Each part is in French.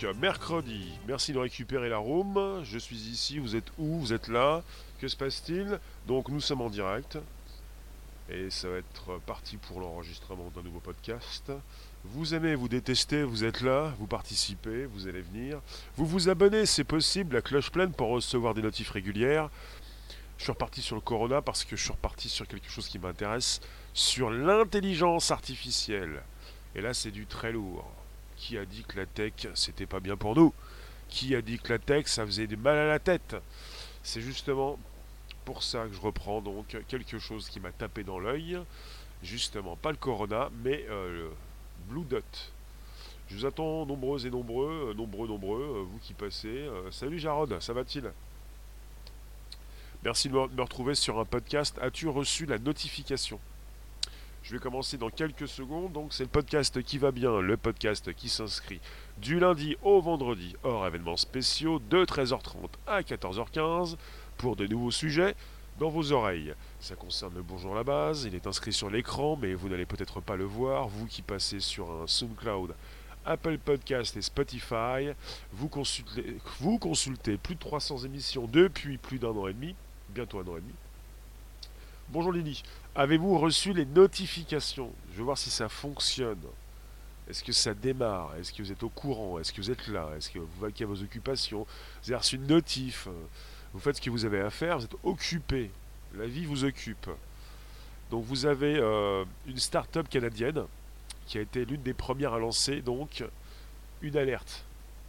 donc mercredi. Merci de récupérer la room. Je suis ici. Vous êtes où? Vous êtes là Que se passe-t-il? Donc nous sommes en direct. Et ça va être parti pour l'enregistrement d'un nouveau podcast. Vous aimez, vous détestez, vous êtes là, vous participez, vous allez venir. Vous vous abonnez, c'est possible, la cloche pleine pour recevoir des notifs régulières. Je suis reparti sur le corona parce que je suis reparti sur quelque chose qui m'intéresse, sur l'intelligence artificielle. Et là, c'est du très lourd. Qui a dit que la tech, c'était pas bien pour nous Qui a dit que la tech, ça faisait du mal à la tête C'est justement pour ça que je reprends donc quelque chose qui m'a tapé dans l'œil. Justement, pas le Corona, mais euh, le Blue Dot. Je vous attends nombreux et nombreux, euh, nombreux, nombreux, euh, vous qui passez. salut Jarod, ça va-t-il? Merci de me retrouver sur un podcast. As-tu reçu la notification? Je vais commencer dans quelques secondes. Donc, c'est le podcast qui va bien, le podcast qui s'inscrit du lundi au vendredi, hors événements spéciaux, de 13h30 à 14h15 pour de nouveaux sujets dans vos oreilles. Ça concerne le Bonjour la base, il est inscrit sur l'écran, mais vous n'allez peut-être pas le voir, vous qui passez sur un SoundCloud, Apple Podcast et Spotify, vous consultez, plus de 300 émissions depuis plus d'un an et demi, bientôt un an et demi. Bonjour Lily, Avez-vous reçu les notifications? Je veux voir si ça fonctionne. Est-ce que ça démarre? Est-ce que vous êtes au courant? Est-ce que vous êtes là? Est-ce que vous vaquez vos occupations? Vous avez reçu une notif. Vous faites ce que vous avez à faire Vous êtes occupé. La vie vous occupe. Donc vous avez euh, une start-up canadienne qui a été l'une des premières à lancer donc une alerte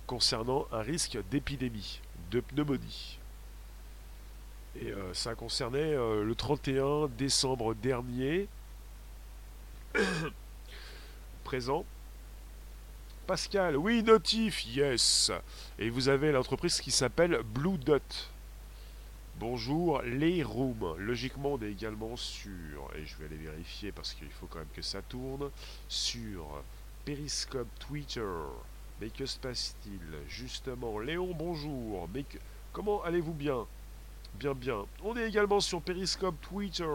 concernant un risque d'épidémie, de pneumonie. Et euh, ça concernait euh, le 31 décembre dernier. Présent. Pascal, oui, notif, yes. Et vous avez l'entreprise qui s'appelle Blue Dot. Bonjour, les rooms. Logiquement, on est également sur, et je vais aller vérifier parce qu'il faut quand même que ça tourne, sur Periscope Twitter. Mais que se passe-t-il? Justement, Léon, bonjour. Mais comment allez-vous bien? Bien, bien. On est également sur Periscope Twitter.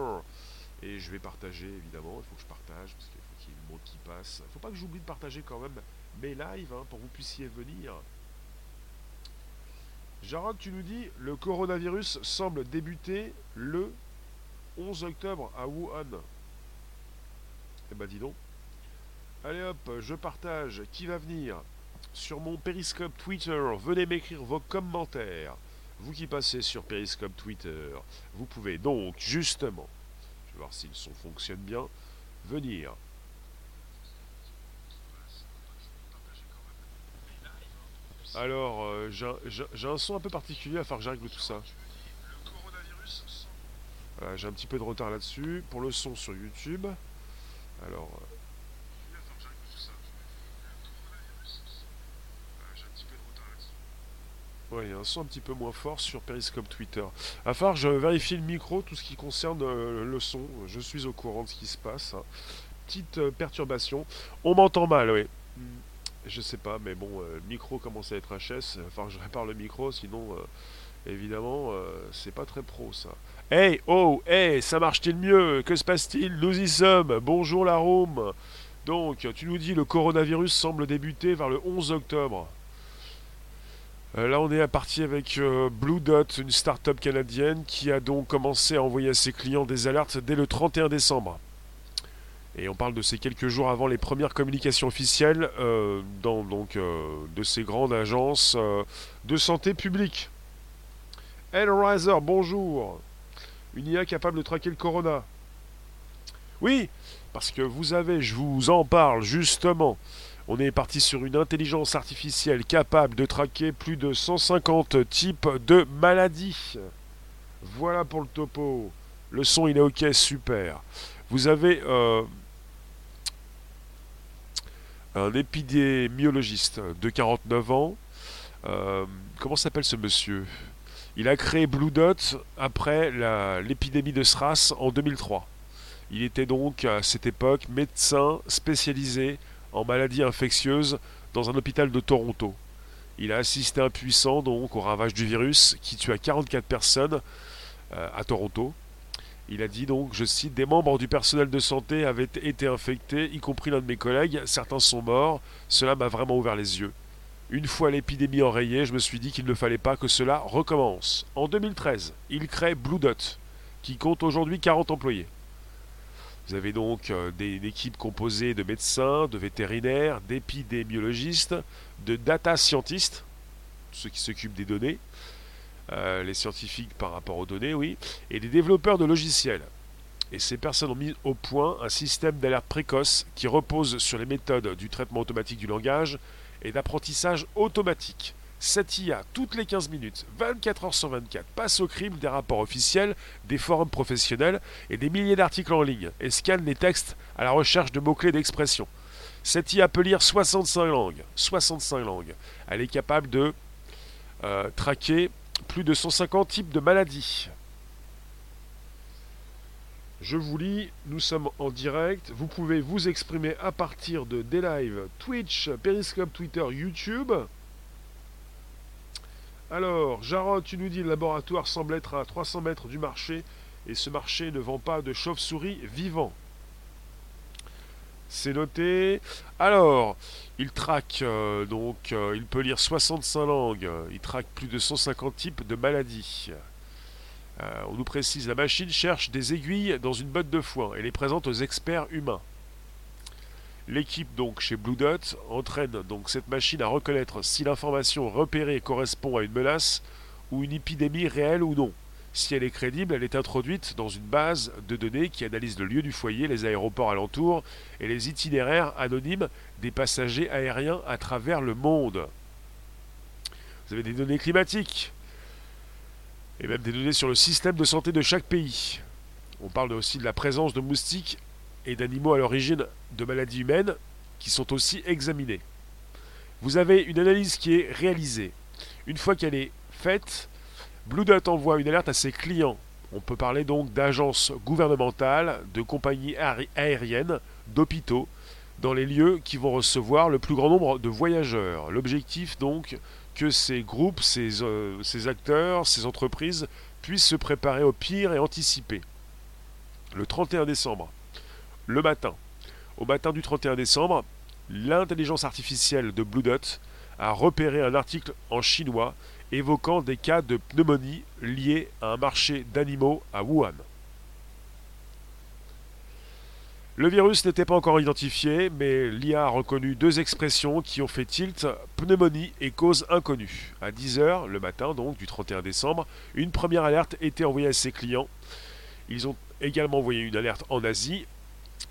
Et je vais partager, évidemment. Il faut que je partage, parce qu'il faut qu'il y ait le mot qui passe. Il ne faut pas que j'oublie de partager quand même mes lives, hein, pour que vous puissiez venir. Jarod, tu nous dis, le coronavirus semble débuter le 11 octobre à Wuhan. Eh ben dis donc. Allez hop, je partage. Qui va venir? Sur mon Periscope Twitter, venez m'écrire vos commentaires. Vous qui passez sur Periscope Twitter, vous pouvez donc justement, je vais voir si le son fonctionne bien, venir Alors, euh, j'ai un son un peu particulier, à faire que tout ça. j'ai un petit peu de retard là-dessus. Pour le son sur YouTube. Alors, a un son un petit peu moins fort sur Periscope Twitter. À part, je vérifie le micro, tout ce qui concerne euh, le son. Je suis au courant de ce qui se passe. Hein. Petite euh, perturbation. On m'entend mal, oui. Hmm. Je sais pas, mais bon, euh, le micro commence à être HS. Enfin, je répare le micro, sinon, évidemment, c'est pas très pro ça. Hey, oh, hey, ça marche-t-il mieux? Que se passe-t-il? Nous y sommes. Bonjour la Rome. Donc, tu nous dis le coronavirus semble débuter vers le 11 octobre. Euh, là, on est à partir avec euh, Blue Dot, une start-up canadienne qui a donc commencé à envoyer à ses clients des alertes dès le 31 décembre. Et on parle de ces quelques jours avant les premières communications officielles euh, de ces grandes agences de santé publique. Hellraiser, bonjour. Une IA capable de traquer le corona. Oui, parce que vous avez, je vous en parle justement, on est parti sur une intelligence artificielle capable de traquer plus de 150 types de maladies. Voilà pour le topo. Le son, il est ok, super. Vous avez euh, un épidémiologiste de 49 ans. Euh, comment s'appelle ce monsieur? Il a créé Blue Dot après l'épidémie de SRAS en 2003. Il était donc à cette époque médecin spécialisé en maladie infectieuse dans un hôpital de Toronto. Il a assisté impuissant donc au ravage du virus qui tua 44 personnes euh, à Toronto. Il a dit donc, je cite, des membres du personnel de santé avaient été infectés, y compris l'un de mes collègues, certains sont morts, cela m'a vraiment ouvert les yeux. Une fois l'épidémie enrayée, je me suis dit qu'il ne fallait pas que cela recommence. En 2013, il crée Blue Dot, qui compte aujourd'hui 40 employés. Vous avez donc euh, des, une équipe composée de médecins, de vétérinaires, d'épidémiologistes, de data scientists, ceux qui s'occupent des données, euh, les scientifiques par rapport aux données, oui, et des développeurs de logiciels. Et ces personnes ont mis au point un système d'alerte précoce qui repose sur les méthodes du traitement automatique du langage et d'apprentissage automatique. Cette IA, toutes les 15 minutes, 24 heures sur 24, passe au crible des rapports officiels, des forums professionnels et des milliers d'articles en ligne et scanne les textes à la recherche de mots-clés d'expression. Cette IA peut lire 65 langues. 65 langues. Elle est capable de euh, traquer plus de 150 types de maladies. Je vous lis, nous sommes en direct. Vous pouvez vous exprimer à partir de des lives Twitch, Periscope, Twitter, YouTube. Alors, Jarod, tu nous dis le laboratoire semble être à 300 mètres du marché et ce marché ne vend pas de chauves-souris vivants. C'est noté. Alors, il traque, euh, donc, euh, il peut lire 65 langues. Il traque plus de 150 types de maladies. Euh, on nous précise, la machine cherche des aiguilles dans une botte de foin et les présente aux experts humains. L'équipe chez Blue Dot entraîne donc cette machine à reconnaître si l'information repérée correspond à une menace ou une épidémie réelle ou non. Si elle est crédible, elle est introduite dans une base de données qui analyse le lieu du foyer, les aéroports alentours et les itinéraires anonymes des passagers aériens à travers le monde. Vous avez des données climatiques et même des données sur le système de santé de chaque pays. On parle aussi de la présence de moustiques et d'animaux à l'origine de maladies humaines qui sont aussi examinés. Vous avez une analyse qui est réalisée. Une fois qu'elle est faite, Blue Dot envoie une alerte à ses clients. On peut parler donc d'agences gouvernementales, de compagnies aériennes, d'hôpitaux, dans les lieux qui vont recevoir le plus grand nombre de voyageurs. L'objectif donc que ces groupes, ces, euh, ces acteurs, ces entreprises puissent se préparer au pire et anticiper. Le 31 décembre, le matin. Au matin du 31 décembre, l'intelligence artificielle de Blue Dot a repéré un article en chinois évoquant des cas de pneumonie liés à un marché d'animaux à Wuhan. Le virus n'était pas encore identifié, mais l'IA a reconnu deux expressions qui ont fait tilt pneumonie et cause inconnue. À 10h, le matin donc du 31 décembre, une première alerte était envoyée à ses clients. Ils ont également envoyé une alerte en Asie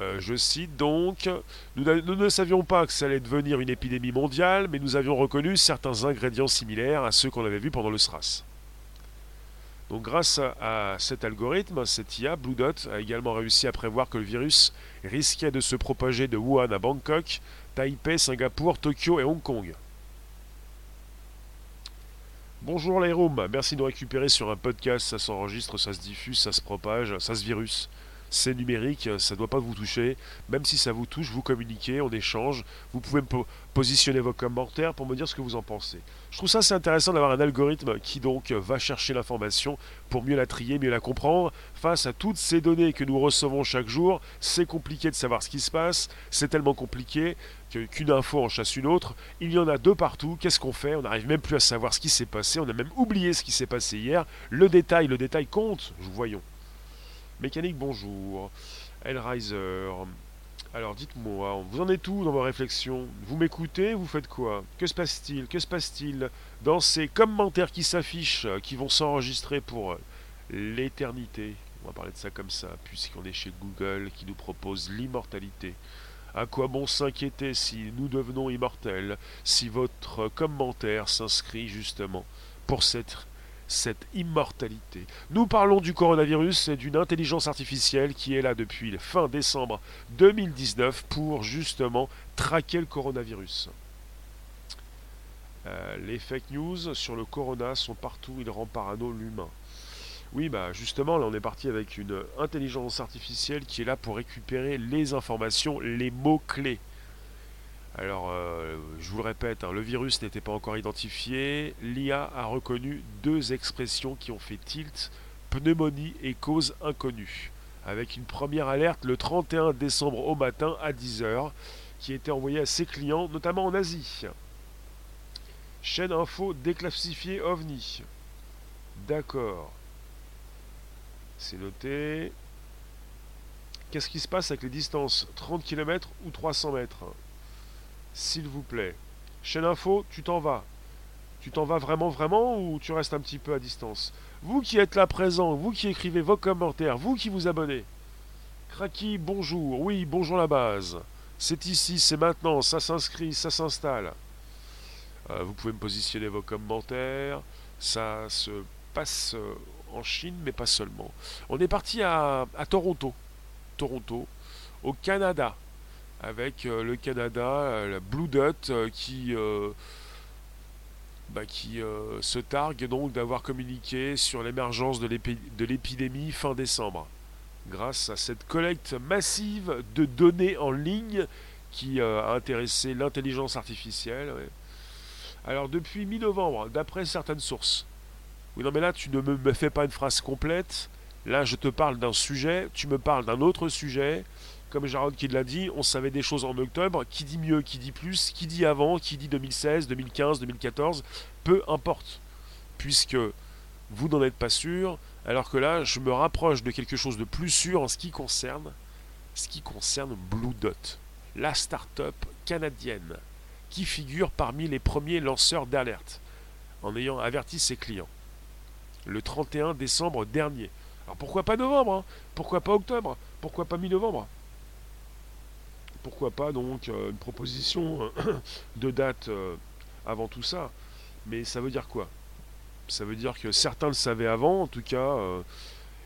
euh, je cite donc nous, ne savions pas que ça allait devenir une épidémie mondiale, mais nous avions reconnu certains ingrédients similaires à ceux qu'on avait vus pendant le SRAS. Donc grâce à, cet algorithme, cette IA, Blue Dot, a également réussi à prévoir que le virus risquait de se propager de Wuhan à Bangkok, Taipei, Singapour, Tokyo et Hong Kong. Bonjour les rooms, merci de nous récupérer sur un podcast, ça s'enregistre, ça se diffuse, ça se propage, ça se virus c'est numérique, ça ne doit pas vous toucher. Même si ça vous touche, vous communiquez, on échange. Vous pouvez me positionner vos commentaires pour me dire ce que vous en pensez. Je trouve ça c'est intéressant d'avoir un algorithme qui donc va chercher l'information pour mieux la trier, mieux la comprendre. Face à toutes ces données que nous recevons chaque jour, c'est compliqué de savoir ce qui se passe. C'est tellement compliqué qu'une info en chasse une autre. Il y en a deux partout. Qu'est-ce qu'on fait? On n'arrive même plus à savoir ce qui s'est passé. On a même oublié ce qui s'est passé hier. Le détail, le détail compte. Voyons. Mécanique, bonjour. Hellraiser. Alors dites-moi, vous en êtes où dans vos réflexions? Vous m'écoutez Vous faites quoi? Que se passe-t-il? Que se passe-t-il dans ces commentaires qui s'affichent, qui vont s'enregistrer pour l'éternité? On va parler de ça comme ça, puisqu'on est chez Google qui nous propose l'immortalité. À quoi bon s'inquiéter si nous devenons immortels, si votre commentaire s'inscrit justement pour cette cette immortalité. Nous parlons du coronavirus et d'une intelligence artificielle qui est là depuis fin décembre 2019 pour justement traquer le coronavirus. Euh, les fake news sur le corona sont partout, il rend parano l'humain. Oui, bah justement, là on est parti avec une intelligence artificielle qui est là pour récupérer les informations, les mots-clés. Alors, euh, je vous le répète, hein, le virus n'était pas encore identifié. L'IA a reconnu deux expressions qui ont fait tilt pneumonie et cause inconnue. Avec une première alerte le 31 décembre au matin à 10h, qui été envoyée à ses clients, notamment en Asie. Chaîne info déclassifiée OVNI. D'accord. C'est noté. Qu'est-ce qui se passe avec les distances? 30 km ou 300 mètres? S'il vous plaît. Chaîne info, tu t'en vas. Tu t'en vas vraiment, vraiment ou tu restes un petit peu à distance? Vous qui êtes là présent, vous qui écrivez vos commentaires, vous qui vous abonnez. Kraki, bonjour. Oui, bonjour la base. C'est ici, c'est maintenant, ça s'inscrit, ça s'installe. Euh, vous pouvez me positionner vos commentaires. Ça se passe euh, en Chine, mais pas seulement. On est parti à, Toronto. Toronto, au Canada, avec euh, le Canada, la Blue Dot qui, bah, se targue donc d'avoir communiqué sur l'émergence de l'épidémie fin décembre grâce à cette collecte massive de données en ligne qui euh, a intéressé l'intelligence artificielle. Alors depuis mi-novembre, d'après certaines sources, oui non mais là tu ne me fais pas une phrase complète, là je te parle d'un sujet, tu me parles d'un autre sujet, comme Jarod qui l'a dit, on savait des choses en octobre, qui dit mieux, qui dit plus, qui dit avant, qui dit 2016, 2015, 2014, peu importe, puisque vous n'en êtes pas sûr, alors que là, je me rapproche de quelque chose de plus sûr en ce qui concerne, Blue Dot, la start-up canadienne qui figure parmi les premiers lanceurs d'alerte, en ayant averti ses clients. Le 31 décembre dernier. Alors pourquoi pas novembre hein? Pourquoi pas octobre? Pourquoi pas mi-novembre? Pourquoi pas donc euh, une proposition euh, de date euh, avant tout ça Mais ça veut dire quoi? Ça veut dire que certains le savaient avant, en tout cas.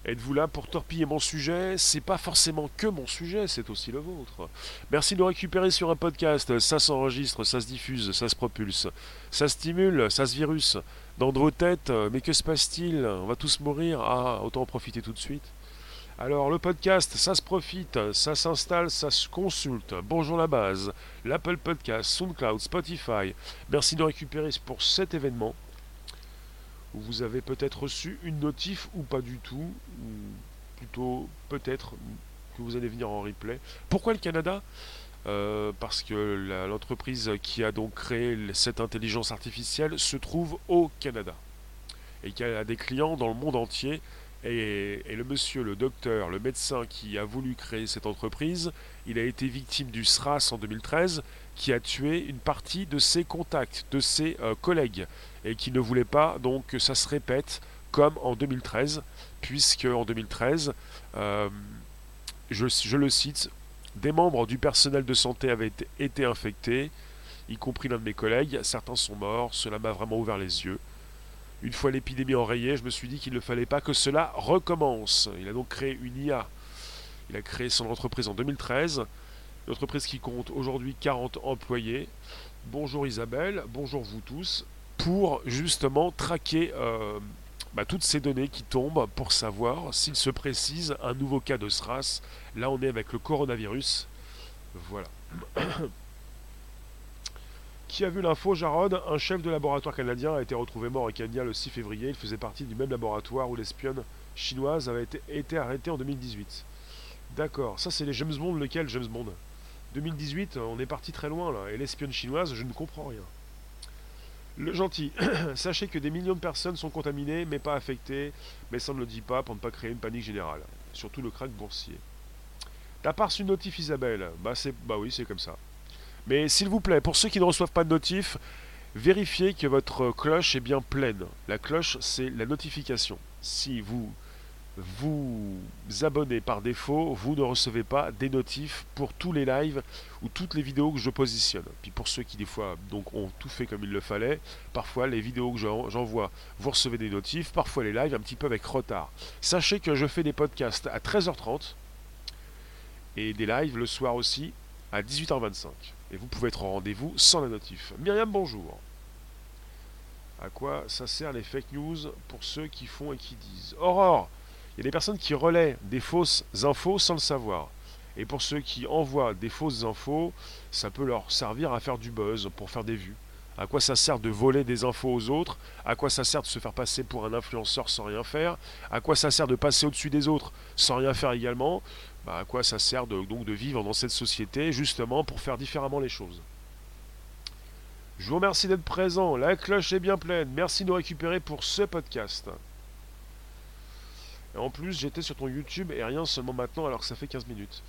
Êtes-vous là pour torpiller mon sujet? C'est pas forcément que mon sujet, c'est aussi le vôtre. Merci de nous récupérer sur un podcast. Ça s'enregistre, ça se diffuse, ça se propulse, ça stimule, ça se virus. Dans vos têtes, mais que se passe-t-il? On va tous mourir Ah, autant en profiter tout de suite. Alors, le podcast, ça se profite, ça s'installe, ça se consulte. Bonjour la base, l'Apple Podcast, SoundCloud, Spotify. Merci de récupérer pour cet événement vous avez peut-être reçu une notif ou pas du tout, ou plutôt peut-être que vous allez venir en replay. Pourquoi le Canada? Euh, parce que l'entreprise qui a donc créé cette intelligence artificielle se trouve au Canada et qu'elle a des clients dans le monde entier. Et, le monsieur, le docteur, le médecin qui a voulu créer cette entreprise, il a été victime du SRAS en 2013 qui a tué une partie de ses contacts, de ses euh, collègues, et qui ne voulait pas donc que ça se répète comme en 2013, puisque en 2013, euh, je, le cite, des membres du personnel de santé avaient été, infectés, y compris l'un de mes collègues, certains sont morts, cela m'a vraiment ouvert les yeux. Une fois l'épidémie enrayée, je me suis dit qu'il ne fallait pas que cela recommence. Il a donc créé une IA. Il a créé son entreprise en 2013 une entreprise qui compte aujourd'hui 40 employés. Bonjour Isabelle, bonjour vous tous, pour justement traquer euh, bah, toutes ces données qui tombent pour savoir s'il se précise un nouveau cas de SRAS. Là, on est avec le coronavirus. Voilà. Qui a vu l'info, Jarod? Un chef de laboratoire canadien a été retrouvé mort à Kenya le 6 février. Il faisait partie du même laboratoire où l'espionne chinoise avait été, arrêtée en 2018. D'accord, ça c'est les James Bond, lequel James Bond? 2018, on est parti très loin là. Et l'espionne chinoise, je ne comprends rien. Le gentil, sachez que des millions de personnes sont contaminées mais pas affectées, mais ça ne le dit pas pour ne pas créer une panique générale. Surtout le crack boursier. T'as pas reçu une notif Isabelle? Bah c'est bah oui, c'est comme ça. Mais s'il vous plaît, pour ceux qui ne reçoivent pas de notif, vérifiez que votre cloche est bien pleine. La cloche, c'est la notification. Si vous vous abonnez par défaut, vous ne recevez pas des notifs pour tous les lives ou toutes les vidéos que je positionne. Puis pour ceux qui des fois donc ont tout fait comme il le fallait, parfois les vidéos que j'envoie, vous recevez des notifs, parfois les lives un petit peu avec retard. Sachez que je fais des podcasts à 13h30 et des lives le soir aussi à 18h25. Et vous pouvez être au rendez-vous sans la notif. Myriam, bonjour. À quoi ça sert les fake news pour ceux qui font et qui disent? Aurore il y a des personnes qui relaient des fausses infos sans le savoir. Et pour ceux qui envoient des fausses infos, ça peut leur servir à faire du buzz, pour faire des vues. À quoi ça sert de voler des infos aux autres? À quoi ça sert de se faire passer pour un influenceur sans rien faire? À quoi ça sert de passer au-dessus des autres sans rien faire également? Bah, À quoi ça sert donc de vivre dans cette société justement pour faire différemment les choses? Je vous remercie d'être présent. La cloche est bien pleine. Merci de nous récupérer pour ce podcast. Et en plus, j'étais sur ton YouTube et rien seulement maintenant alors que ça fait 15 minutes.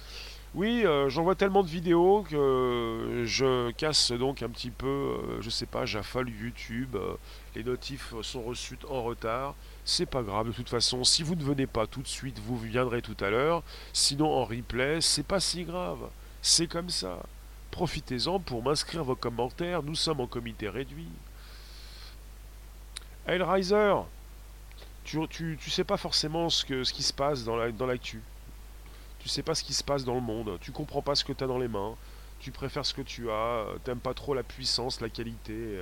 Oui, euh, j'envoie tellement de vidéos que je casse donc un petit peu, euh, je sais pas, j'affole YouTube. euh, les notifs sont reçus en retard. C'est pas grave de toute façon. Si vous ne venez pas tout de suite, vous viendrez tout à l'heure. Sinon en replay, c'est pas si grave. C'est comme ça. Profitez-en pour m'inscrire vos commentaires. Nous sommes en comité réduit. Hellraiser, tu, tu, sais pas forcément ce, que, ce qui se passe dans la- dans l'actu. tu sais pas ce qui se passe dans le monde. Tu comprends pas ce que tu as dans les mains. Tu préfères ce que tu as. T'aimes pas trop la puissance, la qualité.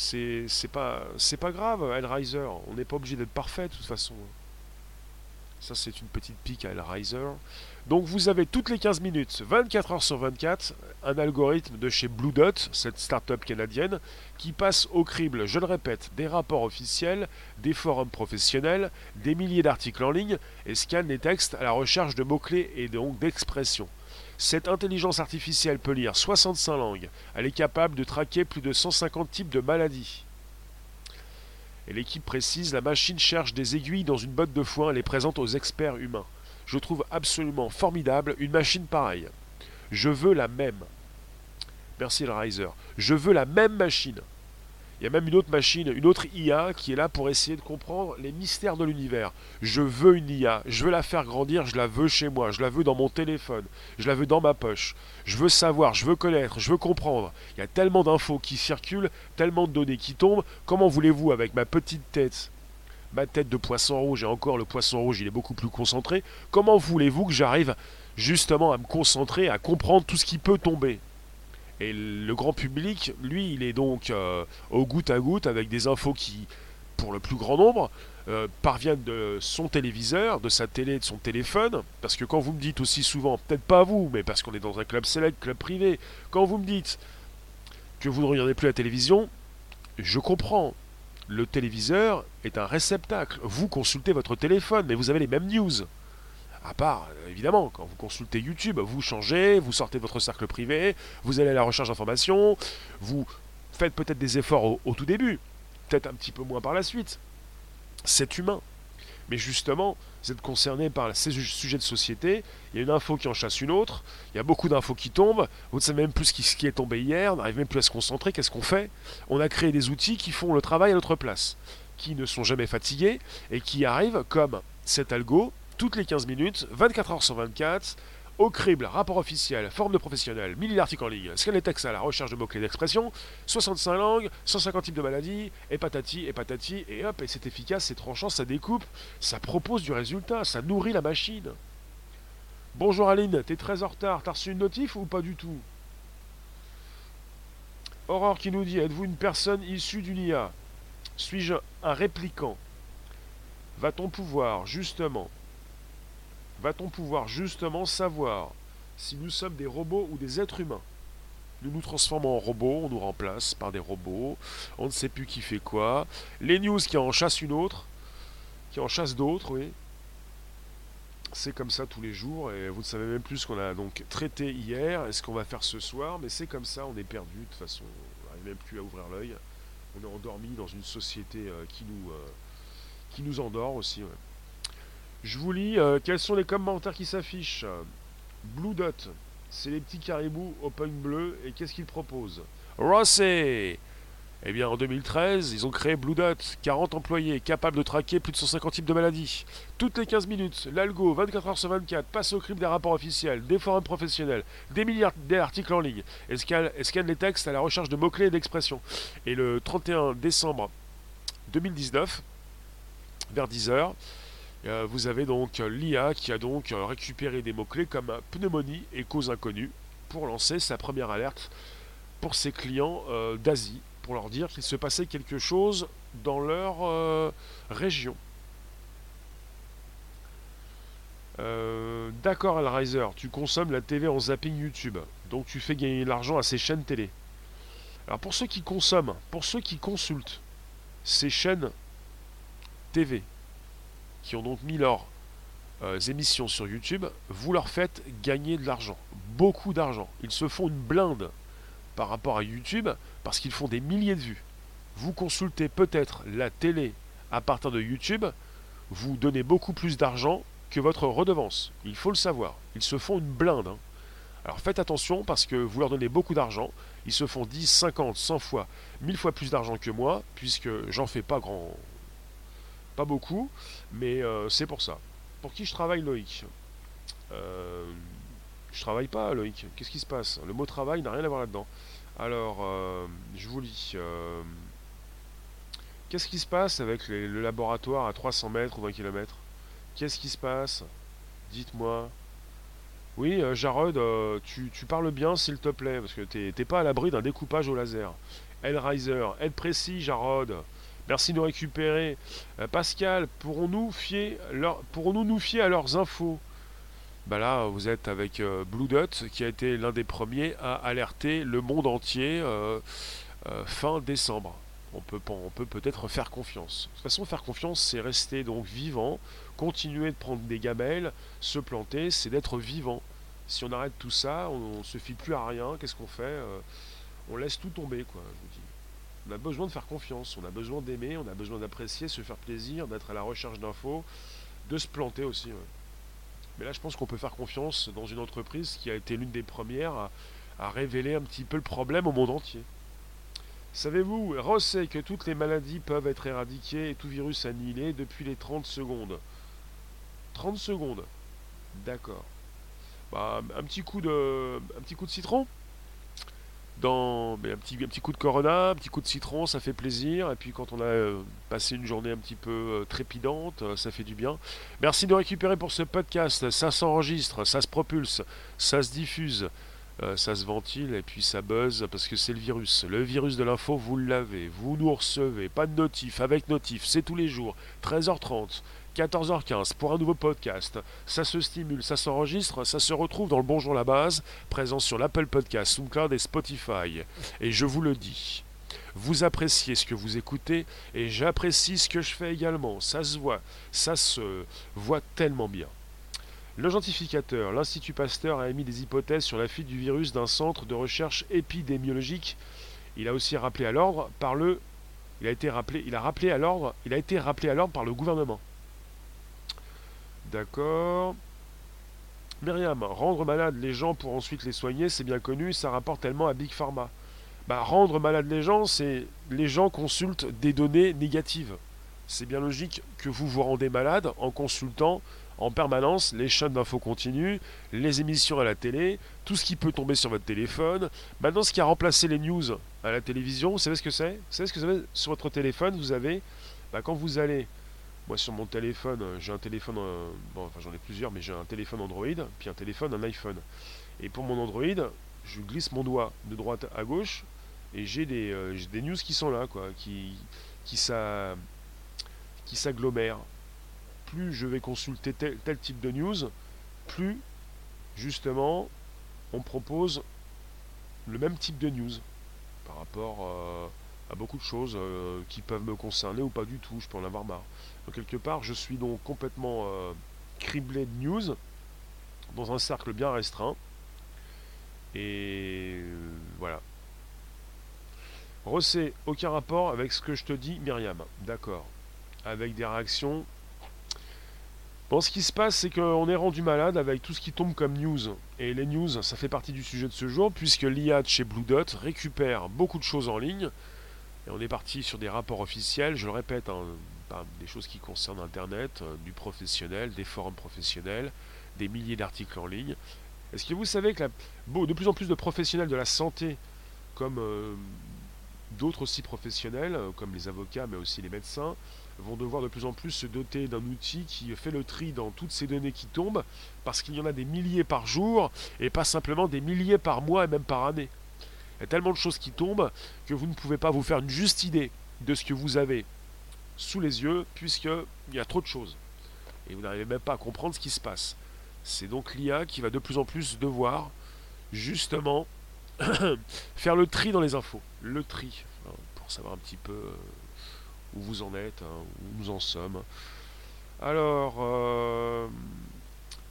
C'est c'est pas, c'est pas grave, Hellraiser. On n'est pas obligé d'être parfait de toute façon. Ça, c'est une petite pique à Hellraiser. Donc, vous avez toutes les 15 minutes, 24 heures sur 24, un algorithme de chez Blue Dot, cette start-up canadienne, qui passe au crible, je le répète, des rapports officiels, des forums professionnels, des milliers d'articles en ligne et scanne les textes à la recherche de mots-clés et donc d'expressions. Cette intelligence artificielle peut lire 65 langues. Elle est capable de traquer plus de 150 types de maladies. Et l'équipe précise, la machine cherche des aiguilles dans une botte de foin et les présente aux experts humains. Je trouve absolument formidable une machine pareille. Je veux la même. Merci le Riser. Je veux la même machine. Il y a même une autre machine, une autre IA qui est là pour essayer de comprendre les mystères de l'univers. Je veux une IA, je veux la faire grandir, je la veux chez moi, je la veux dans mon téléphone, je la veux dans ma poche. Je veux savoir, je veux connaître, je veux comprendre. Il y a tellement d'infos qui circulent, tellement de données qui tombent. Comment voulez-vous, avec ma petite tête, ma tête de poisson rouge, et encore le poisson rouge il est beaucoup plus concentré, comment voulez-vous que j'arrive justement à me concentrer, à comprendre tout ce qui peut tomber? Et le grand public, lui, il est donc euh, au goutte à goutte avec des infos qui, pour le plus grand nombre, euh, parviennent de son téléviseur, de sa télé, de son téléphone. Parce que quand vous me dites aussi souvent, peut-être pas vous, mais parce qu'on est dans un club select, club privé, quand vous me dites que vous ne regardez plus la télévision, je comprends. Le téléviseur est un réceptacle. Vous consultez votre téléphone, mais vous avez les mêmes news. À part, euh, évidemment, quand vous consultez YouTube, vous changez, vous sortez de votre cercle privé, vous allez à la recherche d'informations, vous faites peut-être des efforts au, tout début, peut-être un petit peu moins par la suite. C'est humain. Mais justement, vous êtes concerné par ces su- sujets de société, il y a une info qui en chasse une autre, il y a beaucoup d'infos qui tombent, vous ne savez même plus ce qui, ce qui est tombé hier, on n'arrive même plus à se concentrer, qu'est-ce qu'on fait? On a créé des outils qui font le travail à notre place, qui ne sont jamais fatigués et qui arrivent comme cet algo toutes les 15 minutes, 24 heures sur 24, au crible, rapport officiel, forme de professionnel, milliers d'articles en ligne, scan les textes à la recherche de mots-clés d'expression, 65 langues, 150 types de maladies, et patati, et patati, et hop, et c'est efficace, c'est tranchant, ça découpe, ça propose du résultat, ça nourrit la machine. Bonjour Aline, t'es très en retard, t'as reçu une notif ou pas du tout? Aurore qui nous dit, êtes-vous une personne issue d'une IA Suis-je un répliquant? Va-t-on pouvoir, justement, va-t-on pouvoir justement savoir si nous sommes des robots ou des êtres humains? Nous nous transformons en robots, on nous remplace par des robots, on ne sait plus qui fait quoi. Les news qui en chassent une autre, qui en chassent d'autres, oui. C'est comme ça tous les jours et vous ne savez même plus ce qu'on a donc traité hier et ce qu'on va faire ce soir, mais c'est comme ça, on est perdu de toute façon, on n'arrive même plus à ouvrir l'œil. On est endormi dans une société euh, qui, nous, euh, qui nous endort aussi. Je vous lis euh, quels sont les commentaires qui s'affichent. Blue Dot, c'est les petits caribous au punk bleu et qu'est-ce qu'ils proposent? Rosset Eh bien en 2013, ils ont créé Blue Dot, 40 employés, capables de traquer plus de 150 types de maladies. Toutes les 15 minutes, l'algo, 24 heures sur 24, passe au crible des rapports officiels, des forums professionnels, des milliards d'articles en ligne, et scanne, scanne les textes à la recherche de mots-clés et d'expressions. Et le 31 décembre 2019, vers 10h, euh, vous avez donc l'IA qui a donc euh, récupéré des mots-clés comme pneumonie et cause inconnue pour lancer sa première alerte pour ses clients euh, d'Asie, pour leur dire qu'il se passait quelque chose dans leur région. D'accord, Alriser, tu consommes la TV en zapping YouTube, donc tu fais gagner de l'argent à ces chaînes télé. Alors pour ceux qui consomment, pour ceux qui consultent ces chaînes TV, qui ont donc mis leurs euh, émissions sur YouTube, vous leur faites gagner de l'argent, beaucoup d'argent. Ils se font une blinde par rapport à YouTube parce qu'ils font des milliers de vues. Vous consultez peut-être la télé à partir de YouTube, vous donnez beaucoup plus d'argent que votre redevance. Il faut le savoir. Ils se font une blinde. Hein. Alors faites attention parce que vous leur donnez beaucoup d'argent. Ils se font 10, 50, 100 fois, 1000 fois plus d'argent que moi, puisque j'en fais pas grand. Pas beaucoup, mais euh, c'est pour ça. Pour qui je travaille, Loïc? Euh, Je travaille pas, Loïc. Qu'est-ce qui se passe? Le mot travail n'a rien à voir là-dedans. Alors, euh, je vous lis. Qu'est-ce qui se passe avec le laboratoire à 300 mètres ou 20 km Qu'est-ce qui se passe? Dites-moi. Oui, Jarod, tu, parles bien s'il te plaît, parce que t'es pas à l'abri d'un découpage au laser. Hellraiser, aide précis, Jarod. Merci de nous récupérer. Pascal, pourrons-nous pourrons-nous nous fier à leurs infos? Bah là, vous êtes avec euh, Blue Dot, qui a été l'un des premiers à alerter le monde entier euh, euh, fin décembre. On peut, on peut peut-être faire confiance. De toute façon, faire confiance, c'est rester donc vivant, continuer de prendre des gamelles, se planter, c'est d'être vivant. Si on arrête tout ça, on ne se fie plus à rien, qu'est-ce qu'on fait? On laisse tout tomber, quoi, je vous dis. On a besoin de faire confiance, on a besoin d'aimer, on a besoin d'apprécier, se faire plaisir, d'être à la recherche d'infos, de se planter aussi. Mais là, je pense qu'on peut faire confiance dans une entreprise qui a été l'une des premières à, révéler un petit peu le problème au monde entier. Savez-vous, Ross que toutes les maladies peuvent être éradiquées et tout virus annihilé depuis les 30 secondes. 30 secondes. D'accord. Bah, un petit coup de, un petit coup de citron? Dans un, petit, un petit coup de Corona, un petit coup de citron, ça fait plaisir. Et puis quand on a euh, passé une journée un petit peu euh, trépidante, euh, ça fait du bien. Merci de récupérer pour ce podcast. Ça s'enregistre, ça se propulse, ça se diffuse, ça se ventile et puis ça buzz parce que c'est le virus. Le virus de l'info, vous l'avez. Vous nous recevez. Pas de notif, avec notif, c'est tous les jours. 13h30. 14h15 pour un nouveau podcast. Ça se stimule, ça s'enregistre, ça se retrouve dans le Bonjour la base, présent sur l'Apple Podcast, SoundCloud et Spotify. Et je vous le dis, vous appréciez ce que vous écoutez et j'apprécie ce que je fais également. Ça se voit, ça se voit tellement bien. Le gentificateur, l'Institut Pasteur a émis des hypothèses sur la fuite du virus d'un centre de recherche épidémiologique. Il a aussi rappelé à l'ordre par le il a été rappelé, il a rappelé à l'ordre, il a été rappelé à l'ordre par le gouvernement. D'accord. Myriam, rendre malade les gens pour ensuite les soigner, c'est bien connu, ça rapporte tellement à Big Pharma. Bah, rendre malade les gens, c'est les gens consultent des données négatives. C'est bien logique que vous vous rendez malade en consultant en permanence les chaînes d'infos continues, les émissions à la télé, tout ce qui peut tomber sur votre téléphone. Maintenant, ce qui a remplacé les news à la télévision, vous savez ce que c'est? Vous savez ce que avez sur votre téléphone Vous avez, bah, quand vous allez moi sur mon téléphone, euh, j'ai un téléphone, euh, enfin j'en ai plusieurs, mais j'ai un téléphone Android, puis un téléphone, un iPhone. Et pour mon Android, je glisse mon doigt de droite à gauche, et j'ai des, euh, news qui sont là, quoi, qui, qui, s'agglomèrent. Plus je vais consulter tel, type de news, plus justement on propose le même type de news par rapport à beaucoup de choses qui peuvent me concerner ou pas du tout, je peux en avoir marre quelque part, je suis donc complètement euh, criblé de news dans un cercle bien restreint. Et euh, voilà. Ressé, aucun rapport avec ce que je te dis, Myriam. D'accord. Avec des réactions. Bon, ce qui se passe, c'est qu'on est rendu malade avec tout ce qui tombe comme news. Et les news, ça fait partie du sujet de ce jour, puisque l'IA chez Blue Dot récupère beaucoup de choses en ligne. Et on est parti sur des rapports officiels, je le répète, hein, des choses qui concernent Internet, euh, du professionnel, des forums professionnels, des milliers d'articles en ligne. Est-ce que vous savez que de plus en plus de professionnels de la santé, comme euh, d'autres aussi professionnels, euh, comme les avocats, mais aussi les médecins, vont devoir de plus en plus se doter d'un outil qui fait le tri dans toutes ces données qui tombent, parce qu'il y en a des milliers par jour, et pas simplement des milliers par mois et même par année. Il y a tellement de choses qui tombent que vous ne pouvez pas vous faire une juste idée de ce que vous avez sous les yeux, puisqu'il y a trop de choses. Et vous n'arrivez même pas à comprendre ce qui se passe. C'est donc l'IA qui va de plus en plus devoir, justement, faire le tri dans les infos. Le tri, hein, pour savoir un petit peu euh, où vous en êtes, hein, où nous en sommes. Alors, euh,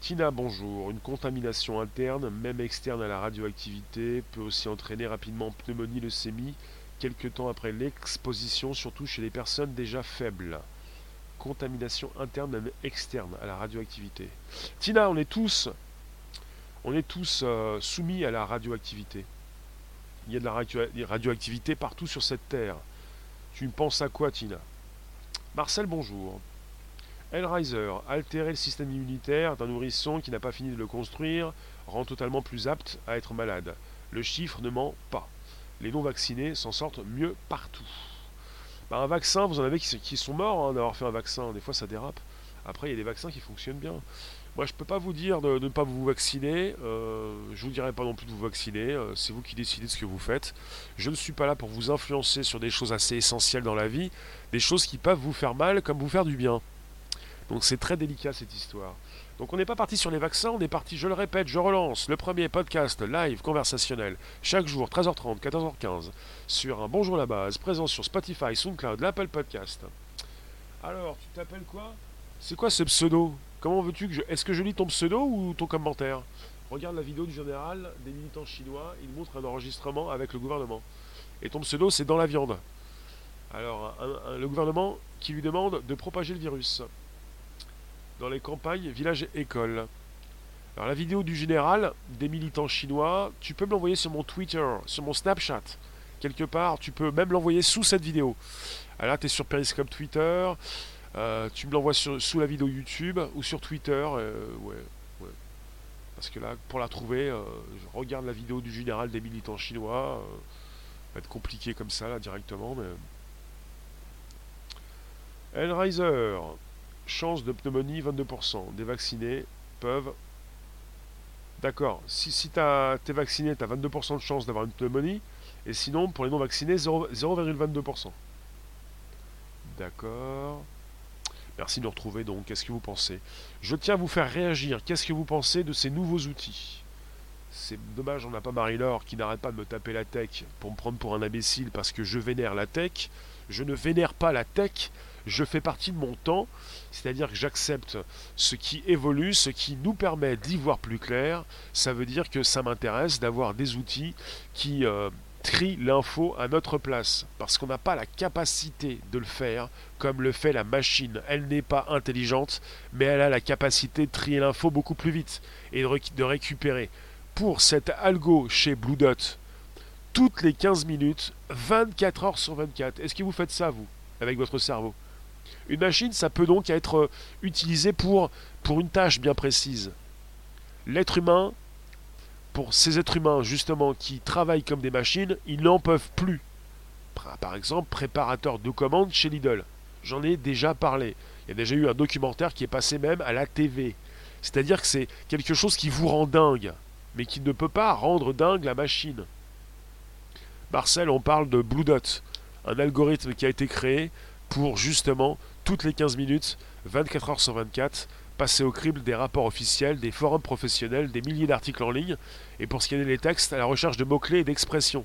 Tina, bonjour. Une contamination interne, même externe à la radioactivité, peut aussi entraîner rapidement pneumonie, leucémie quelques temps après l'exposition, surtout chez les personnes déjà faibles. Contamination interne même externe à la radioactivité. Tina, on est tous, on est tous euh, soumis à la radioactivité. Il y a de la radioactivité partout sur cette terre. Tu penses à quoi, Tina? Marcel, bonjour. Hellraiser, altérer le système immunitaire d'un nourrisson qui n'a pas fini de le construire rend totalement plus apte à être malade. Le chiffre ne ment pas. Les non-vaccinés s'en sortent mieux partout. Bah, un vaccin, vous en avez qui, sont morts hein, d'avoir fait un vaccin. Des fois, ça dérape. Après, il y a des vaccins qui fonctionnent bien. Moi, je ne peux pas vous dire de, ne pas vous vacciner. Euh, je ne vous dirai pas non plus de vous vacciner. Euh, c'est vous qui décidez de ce que vous faites. Je ne suis pas là pour vous influencer sur des choses assez essentielles dans la vie, des choses qui peuvent vous faire mal comme vous faire du bien. Donc c'est très délicat cette histoire. Donc on n'est pas parti sur les vaccins, on est parti, je le répète, je relance, le premier podcast live conversationnel, chaque jour, 13h30, 14h15, sur un Bonjour la base, présent sur Spotify, SoundCloud, l'Apple Podcast. Alors, tu t'appelles quoi? C'est quoi ce pseudo? Comment veux-tu que je... Est-ce que je lis ton pseudo ou ton commentaire? Regarde la vidéo du général des militants chinois, il montre un enregistrement avec le gouvernement. Et ton pseudo, c'est dans la viande. Alors, le gouvernement qui lui demande de propager le virus dans les campagnes, villages écoles. Alors la vidéo du général, des militants chinois, tu peux me l'envoyer sur mon Twitter, sur mon Snapchat. Quelque part, tu peux même l'envoyer sous cette vidéo. Alors là, tu es sur Periscope Twitter, euh, tu me l'envoies sous la vidéo YouTube ou sur Twitter. Euh, ouais. Parce que là, pour la trouver, euh, je regarde la vidéo du général des militants chinois. ça va être compliqué comme ça, là, directement, mais... chance de pneumonie 22%. Des vaccinés peuvent. D'accord, si, si tu es vacciné, tu as 22% de chance d'avoir une pneumonie, et sinon, pour les non vaccinés, 0,22%. D'accord. Merci de nous retrouver donc. Qu'est-ce que vous pensez? Je tiens à vous faire réagir. Qu'est-ce que vous pensez de ces nouveaux outils? C'est dommage, on n'a pas Marie-Laure qui n'arrête pas de me taper la tech pour me prendre pour un imbécile parce que je vénère la tech. Je ne vénère pas la tech, je fais partie de mon temps, c'est-à-dire que j'accepte ce qui évolue, ce qui nous permet d'y voir plus clair. Ça veut dire que ça m'intéresse d'avoir des outils qui euh, trient l'info à notre place, parce qu'on n'a pas la capacité de le faire comme le fait la machine. Elle n'est pas intelligente, mais elle a la capacité de trier l'info beaucoup plus vite et de, récupérer. Pour cet algo chez Blue Dot, toutes les 15 minutes, 24 heures sur 24. Est-ce que vous faites ça, vous, avec votre cerveau? Une machine, ça peut donc être euh, utilisé pour, pour une tâche bien précise. L'être humain, pour ces êtres humains justement qui travaillent comme des machines, ils n'en peuvent plus. Par exemple, préparateur de commandes chez Lidl. J'en ai déjà parlé. Il y a déjà eu un documentaire qui est passé même à la TV. C'est-à-dire que c'est quelque chose qui vous rend dingue, mais qui ne peut pas rendre dingue la machine. Marcel, on parle de Blue Dot, un algorithme qui a été créé pour justement toutes les 15 minutes, 24 heures sur 24, passer au crible des rapports officiels, des forums professionnels, des milliers d'articles en ligne, et pour scanner les textes, à la recherche de mots-clés et d'expressions.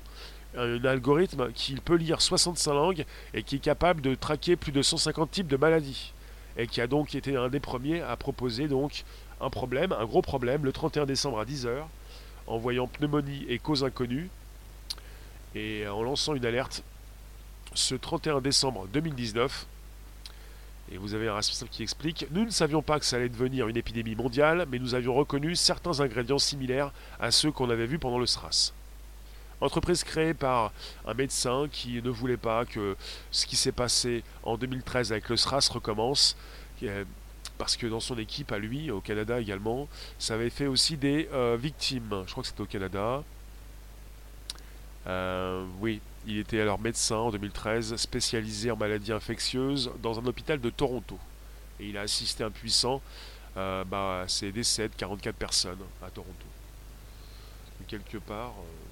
Un algorithme qui peut lire 65 langues et qui est capable de traquer plus de 150 types de maladies. Et qui a donc été un des premiers à proposer donc un problème, un gros problème, le 31 décembre à 10h, en voyant pneumonie et cause inconnue, et en lançant une alerte ce 31 décembre 2019. Et vous avez un responsable qui explique Nous ne savions pas que ça allait devenir une épidémie mondiale, mais nous avions reconnu certains ingrédients similaires à ceux qu'on avait vus pendant le SRAS. Entreprise créée par un médecin qui ne voulait pas que ce qui s'est passé en 2013 avec le SRAS recommence, parce que dans son équipe à lui, au Canada également, ça avait fait aussi des euh, victimes. Je crois que c'était au Canada. Euh, oui, il était alors médecin en 2013, spécialisé en maladies infectieuses dans un hôpital de Toronto. Et il a assisté impuissant euh, bah, à ces décès de 44 personnes à Toronto. quelque part, euh,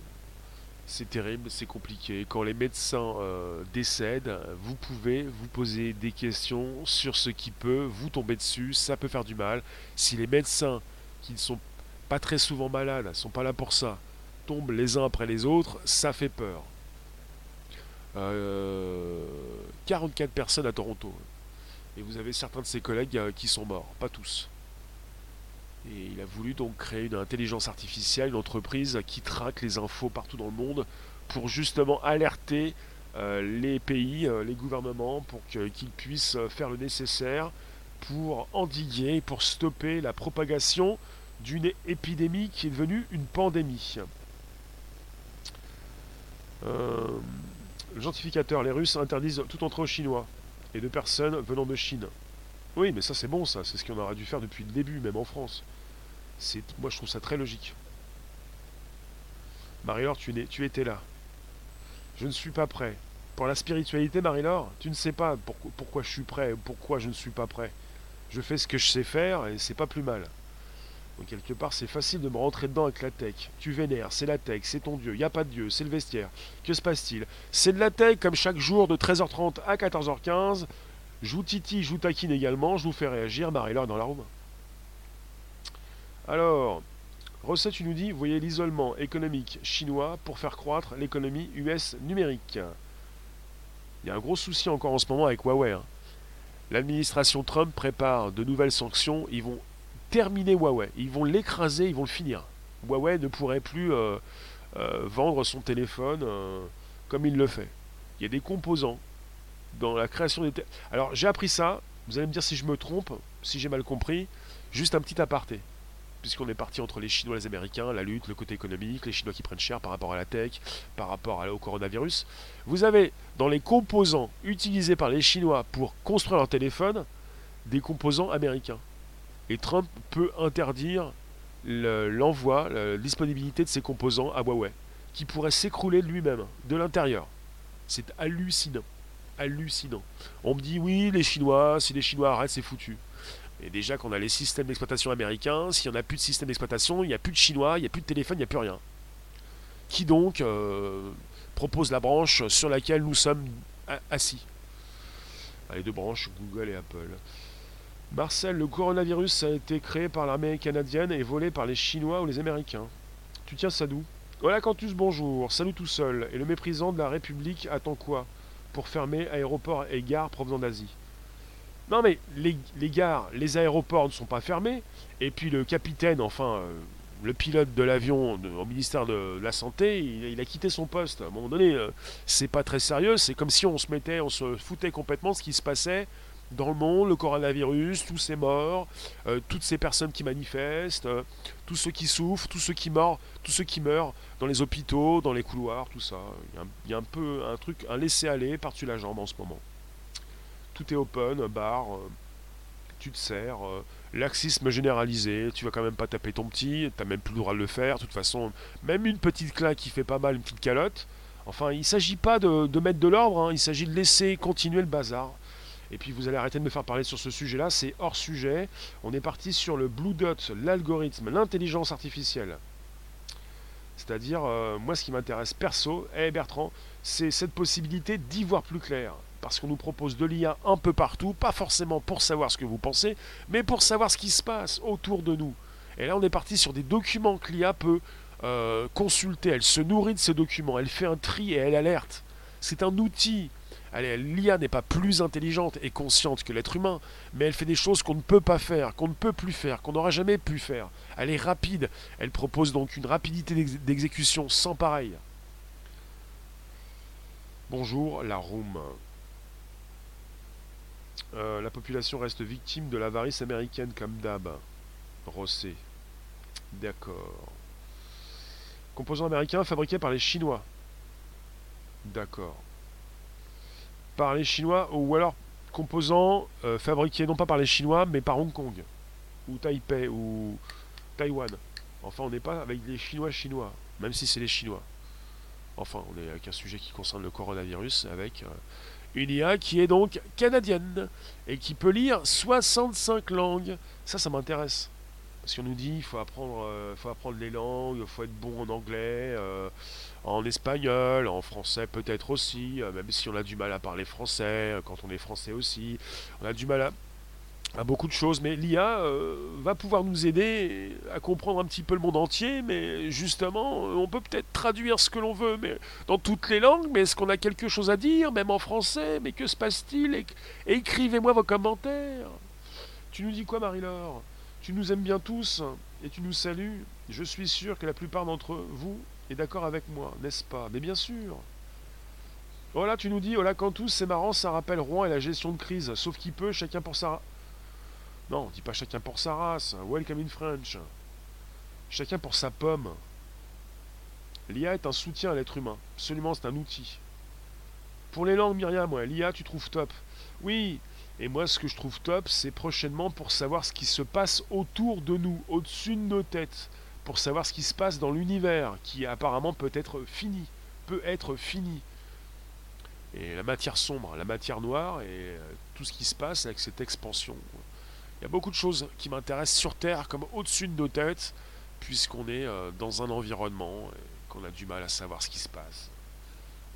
c'est terrible, c'est compliqué. Quand les médecins euh, décèdent, vous pouvez vous poser des questions sur ce qui peut vous tomber dessus, ça peut faire du mal. Si les médecins, qui ne sont pas très souvent malades, ne sont pas là pour ça, tombent les uns après les autres, ça fait peur. 44 euh, personnes à Toronto. Et vous avez certains de ses collègues euh, qui sont morts, pas tous. Et il a voulu donc créer une intelligence artificielle, une entreprise qui traque les infos partout dans le monde pour justement alerter les pays, les gouvernements, pour qu'ils puissent faire le nécessaire pour endiguer, pour stopper la propagation d'une épidémie qui est devenue une pandémie. Euh, gentrificateur, les Russes interdisent tout entrée aux Chinois et de personnes venant de Chine. Oui, mais ça c'est bon, ça, c'est ce qu'on aurait dû faire depuis le début, même en France. C'est, moi je trouve ça très logique. Marie-Laure, tu, tu étais là. Je ne suis pas prêt. Pour la spiritualité, Marie-Laure, tu ne sais pas pourquoi je suis prêt, pourquoi je ne suis pas prêt. Je fais ce que je sais faire et c'est pas plus mal. Donc quelque part, c'est facile de me rentrer dedans avec la tech. Tu vénères, c'est la tech, c'est ton dieu, il n'y a pas de dieu, c'est le vestiaire. Que se passe-t-il? C'est de la tech comme chaque jour de 13h30 à 14h15. Joue Titi, joue Taquine également, je vous fais réagir, Marie-Laure dans la room. Alors, recette, tu nous dis, vous voyez l'isolement économique chinois pour faire croître l'économie US numérique. Il y a un gros souci encore en ce moment avec Huawei. Hein. L'administration Trump prépare de nouvelles sanctions. Ils vont terminer Huawei. Ils vont l'écraser, ils vont le finir. Huawei ne pourrait plus euh, euh, vendre son téléphone euh, comme il le fait. Il y a des composants dans la création des... Alors j'ai appris ça, vous allez me dire si je me trompe, si j'ai mal compris, juste un petit aparté puisqu'on est parti entre les Chinois et les Américains, la lutte, le côté économique, les Chinois qui prennent cher par rapport à la tech, par rapport au coronavirus. Vous avez dans les composants utilisés par les Chinois pour construire leur téléphone des composants américains. Et Trump peut interdire l'envoi, la disponibilité de ces composants à Huawei, qui pourrait s'écrouler lui-même, de l'intérieur. C'est hallucinant. Hallucinant. On me dit oui, les Chinois, si les Chinois arrêtent, c'est foutu. Et déjà qu'on a les systèmes d'exploitation américains, s'il n'y en a plus de système d'exploitation, il n'y a plus de chinois, il n'y a plus de téléphone, il n'y a plus rien. Qui donc euh, propose la branche sur laquelle nous sommes assis Les deux branches, Google et Apple. Marcel, le coronavirus a été créé par l'armée canadienne et volé par les Chinois ou les Américains. Tu tiens ça d'où? Voilà Cantus, bonjour. Salut tout seul. Et le méprisant de la République attend quoi? Pour fermer aéroports et gares provenant d'Asie. Non mais les, gares, les aéroports ne sont pas fermés, et puis le capitaine, enfin euh, le pilote de l'avion au ministère de la Santé, il, a quitté son poste. À un moment donné, euh, c'est pas très sérieux, c'est comme si on se mettait, on se foutait complètement de ce qui se passait dans le monde, le coronavirus, tous ces morts, euh, toutes ces personnes qui manifestent, tous ceux qui souffrent, tous ceux qui meurent, tous ceux qui meurent dans les hôpitaux, dans les couloirs, tout ça. Il y a un, peu un truc, un laisser-aller par-dessus la jambe en ce moment tout est open, bar, euh, tu te sers, euh, laxisme généralisé, tu vas quand même pas taper ton petit, t'as même plus le droit de le faire, de toute façon, même une petite claque qui fait pas mal, une petite calotte, enfin, il s'agit pas de, mettre de l'ordre, hein, il s'agit de laisser continuer le bazar. Et puis vous allez arrêter de me faire parler sur ce sujet-là, c'est hors sujet. On est parti sur le Blue Dot, l'algorithme, l'intelligence artificielle. C'est-à-dire, euh, moi ce qui m'intéresse perso, et Bertrand, c'est cette possibilité d'y voir plus clair parce qu'on nous propose de l'IA un peu partout, pas forcément pour savoir ce que vous pensez, mais pour savoir ce qui se passe autour de nous. Et là, on est parti sur des documents que l'IA peut euh, consulter. Elle se nourrit de ces documents, elle fait un tri et elle alerte. C'est un outil. L'IA n'est pas plus intelligente et consciente que l'être humain, mais elle fait des choses qu'on ne peut pas faire, qu'on ne peut plus faire, qu'on n'aura jamais pu faire. Elle est rapide. Elle propose donc une rapidité d'exécution sans pareil. Bonjour, la room. Euh, la population reste victime de l'avarice américaine comme d'hab. Rossé. D'accord. Composants américains fabriqués par les Chinois. D'accord. Par les Chinois ou alors composants euh, fabriqués non pas par les Chinois mais par Hong Kong ou Taipei ou Taïwan. Enfin, on n'est pas avec les Chinois chinois, même si c'est les Chinois. Enfin, on est avec un sujet qui concerne le coronavirus avec euh, une IA qui est donc canadienne et qui peut lire 65 langues. Ça, ça m'intéresse. Parce qu'on nous dit il faut apprendre, euh, faut apprendre les langues, il faut être bon en anglais, euh, en espagnol, en français peut-être aussi, euh, même si on a du mal à parler français, quand on est français aussi, on a du mal à, beaucoup de choses, mais l'IA va pouvoir nous aider à comprendre un petit peu le monde entier, mais justement, on peut peut-être traduire ce que l'on veut mais dans toutes les langues, mais est-ce qu'on a quelque chose à dire, même en français Mais que se passe-t-il? Écrivez-moi vos commentaires. Tu nous dis quoi, Marie-Laure? Tu nous aimes bien tous et tu nous salues. Je suis sûr que la plupart d'entre vous est d'accord avec moi, n'est-ce pas? Mais bien sûr. Oh là, tu nous dis, oh là, tous, c'est marrant, ça rappelle Rouen et la gestion de crise. Sauf qu'il peut, chacun pour sa... Non, on dit pas chacun pour sa race. Welcome in French. Chacun pour sa pomme. L'IA est un soutien à l'être humain. Absolument, c'est un outil. Pour les langues, Myriam, moi, l'IA, tu trouves top. Oui, et moi, ce que je trouve top, c'est prochainement pour savoir ce qui se passe autour de nous, au-dessus de nos têtes, pour savoir ce qui se passe dans l'univers, qui apparemment peut être fini, peut être fini. Et la matière sombre, la matière noire, et euh, tout ce qui se passe avec cette expansion. Il y a beaucoup de choses qui m'intéressent sur Terre, comme au-dessus de nos têtes, puisqu'on est euh, dans un environnement, qu'on a du mal à savoir ce qui se passe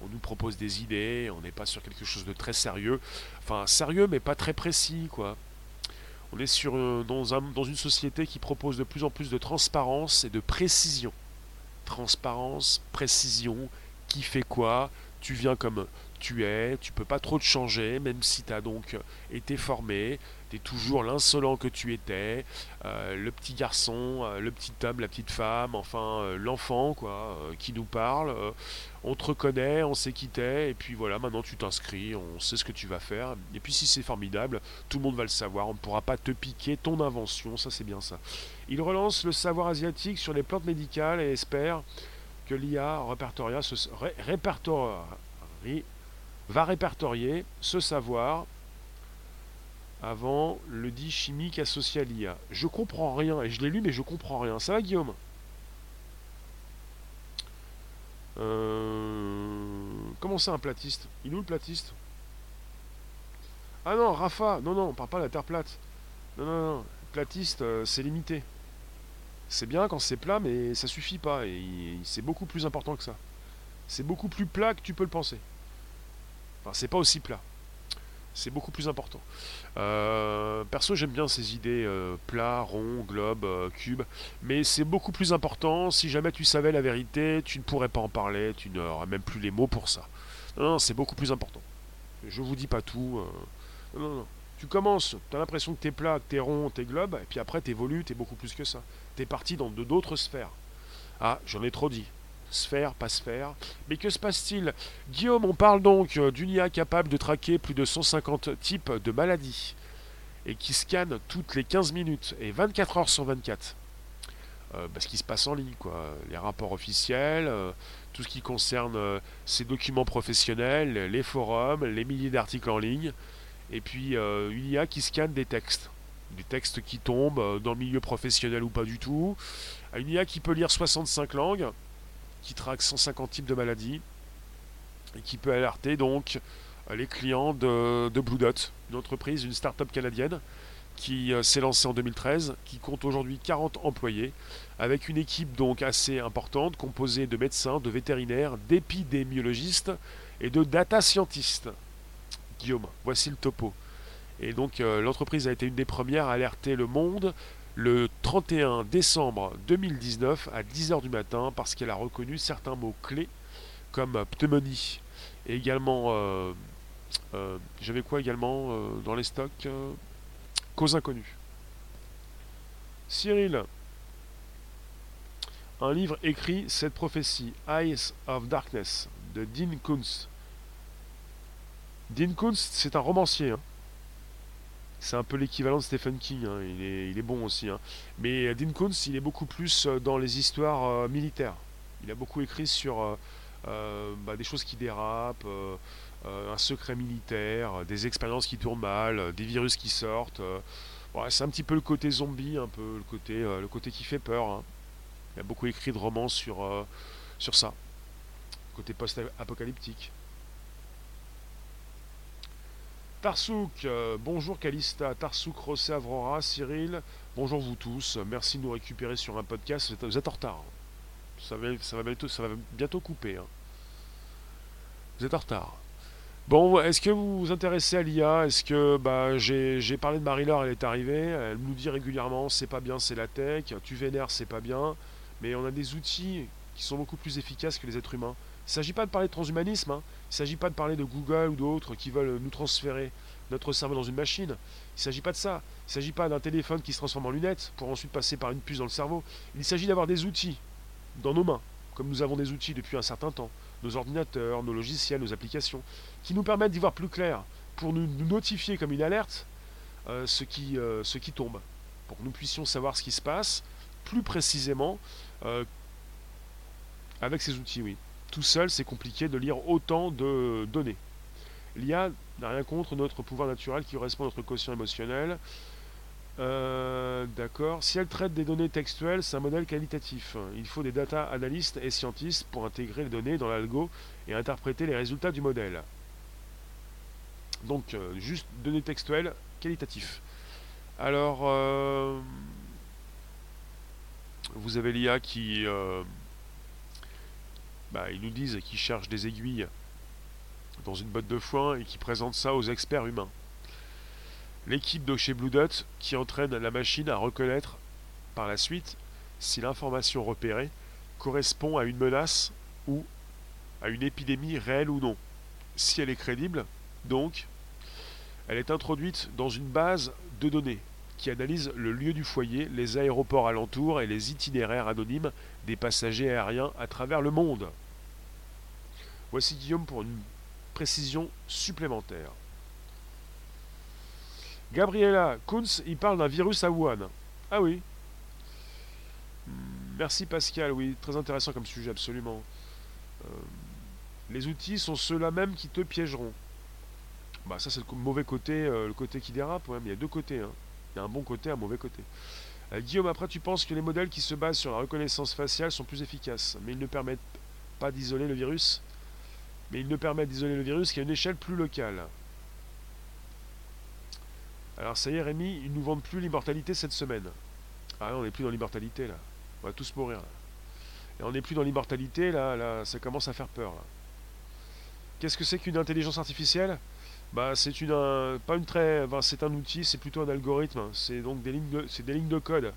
on nous propose des idées, on n'est pas sur quelque chose de très sérieux. Enfin, sérieux, mais pas très précis, quoi. On est sur, dans, un, dans une société qui propose de plus en plus de transparence et de précision. Transparence, précision, qui fait quoi, tu viens comme tu es, tu peux pas trop te changer, même si tu as donc été formé, tu es toujours l'insolent que tu étais, euh, le petit garçon, euh, le petit homme, la petite femme, enfin euh, l'enfant quoi, qui nous parle. On te reconnaît, on sait qui t'es, et puis voilà, maintenant tu t'inscris, on sait ce que tu vas faire. Et puis si c'est formidable, tout le monde va le savoir, on ne pourra pas te piquer ton invention, ça c'est bien ça. Il relance le savoir asiatique sur les plantes médicales et espère que l'IA ce, va répertorier ce savoir avant le dit chimique associé à l'IA. Je comprends rien, et je l'ai lu, mais je comprends rien. Ça va, Guillaume? Euh... Comment ça, un platiste? Il est où le platiste? Ah non, Rafa Non, non, on parle pas de la Terre plate. Non, non, non. Platiste, euh, c'est limité. C'est bien quand c'est plat, mais ça suffit pas. Et c'est beaucoup plus important que ça. C'est beaucoup plus plat que tu peux le penser. Enfin, c'est pas aussi plat. C'est beaucoup plus important. Euh, perso, j'aime bien ces idées euh, plat, rond, globe, euh, cube. Mais c'est beaucoup plus important. Si jamais tu savais la vérité, tu ne pourrais pas en parler. Tu n'aurais même plus les mots pour ça. Non, c'est beaucoup plus important. Je vous dis pas tout. Non. Tu commences, tu as l'impression que t'es plat, que t'es rond, t'es globe, et puis après t'évolues, t'es beaucoup plus que ça. T'es parti dans d'autres sphères. Ah, j'en ai trop dit sphère, pas sphère. Mais que se passe-t-il? Guillaume, on parle donc euh, d'une IA capable de traquer plus de 150 types de maladies et qui scanne toutes les 15 minutes et 24 heures sur 24. Euh, bah, ce qui se passe en ligne, quoi. Les rapports officiels, euh, tout ce qui concerne ces documents professionnels, les forums, les milliers d'articles en ligne, et puis une IA qui scanne des textes. Des textes qui tombent dans le milieu professionnel ou pas du tout. Une IA qui peut lire 65 langues, qui traque 150 types de maladies et qui peut alerter donc euh, les clients de, Blue Dot, une entreprise, une start-up canadienne qui euh, s'est lancée en 2013, qui compte aujourd'hui 40 employés, avec une équipe donc assez importante composée de médecins, de vétérinaires, d'épidémiologistes et de data scientists. Guillaume, voici le topo. Et donc euh, l'entreprise a été une des premières à alerter le monde le 31 décembre 2019 à 10h du matin parce qu'elle a reconnu certains mots clés comme pneumonie et également euh, euh, j'avais quoi également euh, dans les stocks cause inconnue. Cyril, un livre écrit cette prophétie Eyes of Darkness de Dean Kuntz. Dean Kuntz, c'est un romancier. Hein c'est un peu l'équivalent de Stephen King. Hein. Il, est, bon aussi. Hein. Mais Dean Koontz, il est beaucoup plus euh, dans les histoires euh, militaires. Il a beaucoup écrit sur euh, bah, des choses qui dérapent, un secret militaire, des expériences qui tournent mal, des virus qui sortent. c'est un petit peu le côté zombie, un peu le côté, le côté qui fait peur. Hein. Il a beaucoup écrit de romans sur, sur ça, côté post-apocalyptique. Tarsouk, euh, bonjour Calista, Tarsouk, Rossé, Avrora, Cyril, bonjour vous tous, merci de nous récupérer sur un podcast, vous êtes, en retard. Bientôt, ça va bientôt couper. Hein. Vous êtes en retard. Bon, est-ce que vous vous intéressez à l'IA Est-ce que bah, j'ai parlé de Marie-Laure, elle est arrivée, elle nous dit régulièrement c'est pas bien, c'est la tech, tu vénères, c'est pas bien, mais on a des outils qui sont beaucoup plus efficaces que les êtres humains. Il ne s'agit pas de parler de transhumanisme, hein. il ne s'agit pas de parler de Google ou d'autres qui veulent nous transférer notre cerveau dans une machine. Il ne s'agit pas de ça. Il ne s'agit pas d'un téléphone qui se transforme en lunette pour ensuite passer par une puce dans le cerveau. Il s'agit d'avoir des outils dans nos mains, comme nous avons des outils depuis un certain temps, nos ordinateurs, nos logiciels, nos applications, qui nous permettent d'y voir plus clair, pour nous, notifier comme une alerte euh, ce, qui, euh, ce qui tombe, pour que nous puissions savoir ce qui se passe plus précisément euh, avec ces outils, oui. Tout seul, c'est compliqué de lire autant de données. L'IA n'a rien contre notre pouvoir naturel qui correspond à notre quotient émotionnel. Euh, d'accord. Si elle traite des données textuelles, c'est un modèle qualitatif. Il faut des data analystes et scientistes pour intégrer les données dans l'algo et interpréter les résultats du modèle. Donc, euh, juste données textuelles qualitatif. Alors, euh, vous avez l'IA qui... Bah, ils nous disent qu'ils cherchent des aiguilles dans une botte de foin et qui présente ça aux experts humains l'équipe de chez Blue Dot qui entraîne la machine à reconnaître par la suite si l'information repérée correspond à une menace ou à une épidémie réelle ou non. Si elle est crédible, donc, elle est introduite dans une base de données qui analyse le lieu du foyer, les aéroports alentours et les itinéraires anonymes des passagers aériens à travers le monde. Voici Guillaume pour une précision supplémentaire. Gabriela Kunz, il parle d'un virus à Wuhan. Ah oui. Hmm, merci Pascal, oui, très intéressant comme sujet, absolument. Euh, les outils sont ceux-là même qui te piégeront. Bah ça c'est le mauvais côté, euh, le côté qui dérape, mais il y a deux côtés. Hein. Il y a un bon côté, un mauvais côté. Euh, Guillaume, après tu penses que les modèles qui se basent sur la reconnaissance faciale sont plus efficaces, mais ils ne permettent pas d'isoler le virus. Mais ils ne permettent d'isoler le virus qu'à une échelle plus locale. Alors ça y est Rémi, ils nous vendent plus l'immortalité cette semaine. Ah on n'est plus dans l'immortalité là. On va tous mourir là. Et on n'est plus dans l'immortalité là, là, ça commence à faire peur. Qu'est-ce que c'est qu'une intelligence artificielle? Bah c'est une pas une très c'est un outil, c'est plutôt un algorithme, c'est donc des lignes de c'est des lignes de code.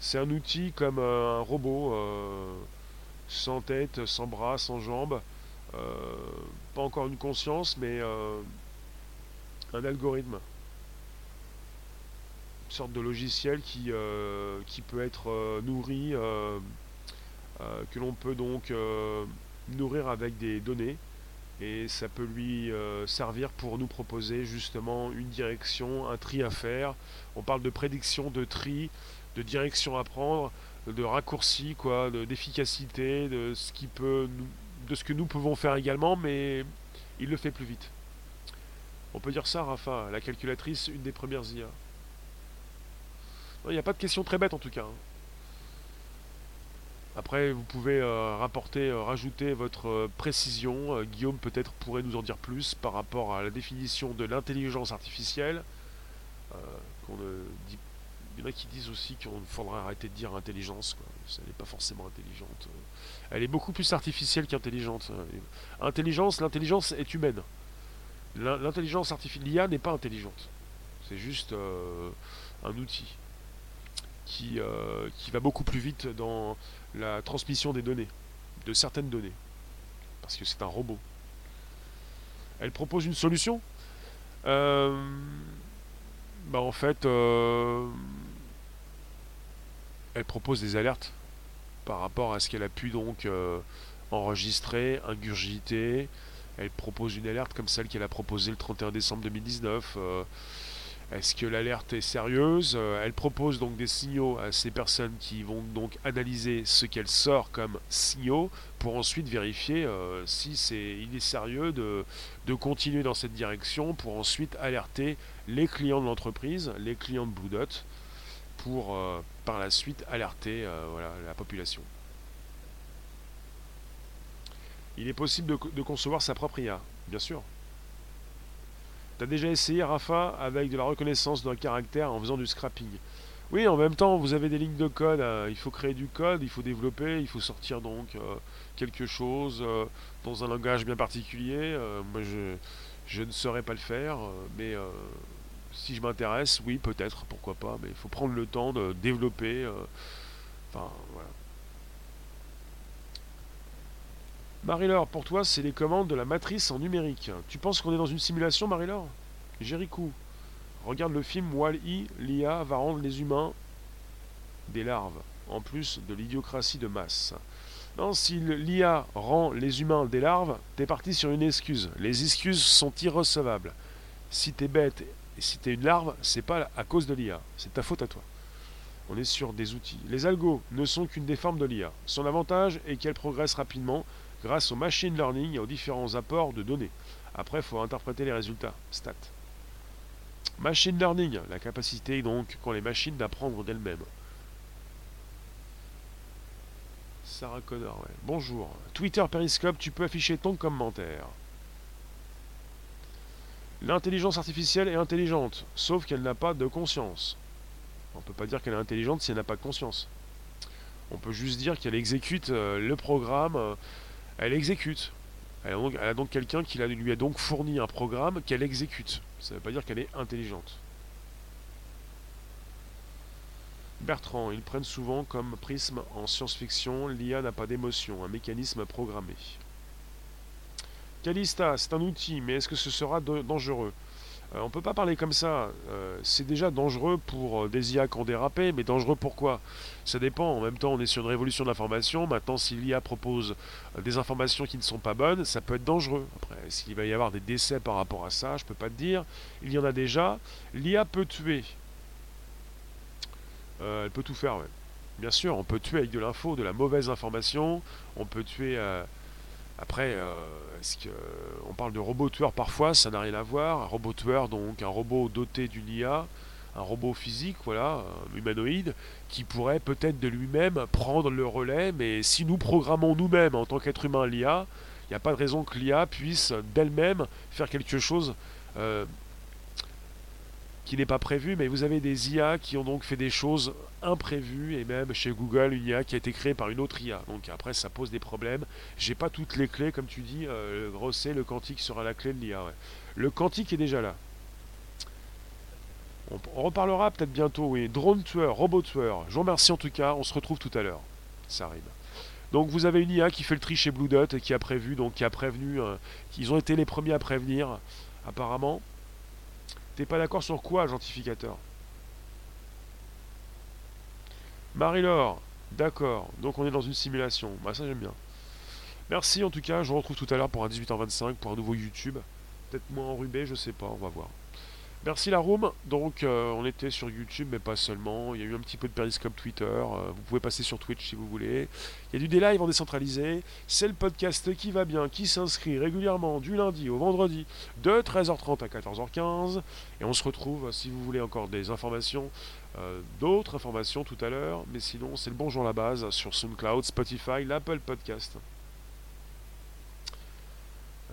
C'est un outil comme euh, un robot euh, sans tête, sans bras, sans jambes, euh, pas encore une conscience mais un algorithme. Sorte de logiciel qui, euh, qui peut être euh, nourri, euh, que l'on peut donc nourrir avec des données et ça peut lui servir pour nous proposer justement une direction, un tri à faire. On parle de prédiction, de tri, de direction à prendre, de raccourci, quoi, d'efficacité, de, ce qui peut de ce que nous pouvons faire également, mais il le fait plus vite. On peut dire ça, Rafa, la calculatrice, une des premières IA. Il n'y a pas de question très bête en tout cas. Hein. Après, vous pouvez euh, rapporter, euh, rajouter votre euh, précision. Guillaume peut-être pourrait nous en dire plus par rapport à la définition de l'intelligence artificielle. Il y en a qui disent aussi qu'on faudrait arrêter de dire intelligence. Elle n'est pas forcément intelligente. Elle est beaucoup plus artificielle qu'intelligente. Intelligence, l'intelligence est humaine. L'intelligence artificielle, l'IA n'est pas intelligente. C'est juste un outil qui, qui va beaucoup plus vite dans la transmission des données, de certaines données, parce que c'est un robot. Elle propose une solution euh, bah En fait, euh, elle propose des alertes par rapport à ce qu'elle a pu donc enregistrer, ingurgiter. Elle propose une alerte comme celle qu'elle a proposée le 31 décembre 2019. Est-ce que l'alerte est sérieuse? Euh, Elle propose donc des signaux à ces personnes qui vont donc analyser ce qu'elle sort comme signaux pour ensuite vérifier euh, si c'est il est sérieux de, continuer dans cette direction pour ensuite alerter les clients de l'entreprise, les clients de Blue Dot, pour euh, par la suite alerter la population. Il est possible de, de concevoir sa propre IA, bien sûr. T'as déjà essayé, Rafa, avec de la reconnaissance d'un caractère en faisant du scrapping Oui, en même temps, vous avez des lignes de code. Euh, il faut créer du code, il faut développer, il faut sortir donc euh, quelque chose euh, dans un langage bien particulier. moi, je, je, ne saurais pas le faire, mais si je m'intéresse, oui, peut-être, pourquoi pas. Mais il faut prendre le temps de développer. enfin, voilà. Marie-Laure, pour toi, c'est les commandes de la matrice en numérique. Tu penses qu'on est dans une simulation, Marie-Laure? Jéricho, regarde le film Wall-E, l'IA va rendre les humains des larves, en plus de l'idiocratie de masse. Non, si l'IA rend les humains des larves, t'es parti sur une excuse. Les excuses sont irrecevables. Si t'es bête et si t'es une larve, c'est pas à cause de l'IA, c'est ta faute à toi. On est sur des outils. Les algos ne sont qu'une des formes de l'IA. Son avantage est qu'elle progresse rapidement grâce au machine learning et aux différents apports de données. Après, il faut interpréter les résultats, stats. Machine learning, la capacité donc qu'ont les machines d'apprendre d'elles-mêmes. Sarah Connor, ouais. Bonjour. Twitter Periscope, tu peux afficher ton commentaire. L'intelligence artificielle est intelligente, sauf qu'elle n'a pas de conscience. On ne peut pas dire qu'elle est intelligente si elle n'a pas de conscience. On peut juste dire qu'elle exécute euh, le programme, euh, elle exécute. Elle a donc, quelqu'un qui lui a donc fourni un programme qu'elle exécute. Ça ne veut pas dire qu'elle est intelligente. Bertrand, ils prennent souvent comme prisme en science-fiction, l'IA n'a pas d'émotion, un mécanisme programmé. Calista, c'est un outil, mais est-ce que ce sera dangereux? On ne peut pas parler comme ça. Euh, c'est déjà dangereux pour euh, des IA qui ont dérapé, mais dangereux pourquoi? Ça dépend. En même temps, on est sur une révolution de l'information. Maintenant, si l'IA propose des informations qui ne sont pas bonnes, ça peut être dangereux. Après, s'il va y avoir des décès par rapport à ça, je ne peux pas te dire. Il y en a déjà. L'IA peut tuer. elle peut tout faire, Bien sûr, on peut tuer avec de l'info, de la mauvaise information. On peut tuer après, euh, que, on parle de robot tueur parfois, ça n'a rien à voir. Un robot tueur, donc un robot doté d'une IA, un robot physique, voilà, humanoïde, qui pourrait peut-être de lui-même prendre le relais, mais si nous programmons nous-mêmes en tant qu'être humain l'IA, il n'y a pas de raison que l'IA puisse d'elle-même faire quelque chose euh, qui n'est pas prévu, mais vous avez des IA qui ont donc fait des choses imprévues, et même chez Google, une IA qui a été créée par une autre IA. Donc après, ça pose des problèmes. J'ai pas toutes les clés, comme tu dis, euh, le gros le quantique sera la clé de l'IA. Le quantique est déjà là. On, reparlera peut-être bientôt, oui. Drone tueur, robot tueur. Je vous remercie en tout cas, on se retrouve tout à l'heure. Ça arrive. Donc vous avez une IA qui fait le tri chez Blue Dot et qui a prévu, donc qui a prévenu, euh, qu'ils ont été les premiers à prévenir, apparemment. T'es pas d'accord sur quoi, gentificateur Marie-Laure, d'accord. Donc on est dans une simulation. Bah ça j'aime bien. Merci en tout cas, je vous retrouve tout à l'heure pour un 18h25 pour un nouveau YouTube. Peut-être moins enrubé, je sais pas, on va voir. Merci la. Donc euh, on était sur YouTube, mais pas seulement. Il y a eu un petit peu de Periscope Twitter. Euh, vous pouvez passer sur Twitch si vous voulez. Il y a du des en décentralisé. C'est le podcast qui va bien, qui s'inscrit régulièrement du lundi au vendredi de 13h30 à 14h15. Et on se retrouve si vous voulez encore des informations, euh, d'autres informations tout à l'heure. Mais sinon, c'est le bonjour à la base sur SoundCloud, Spotify, l'Apple Podcast.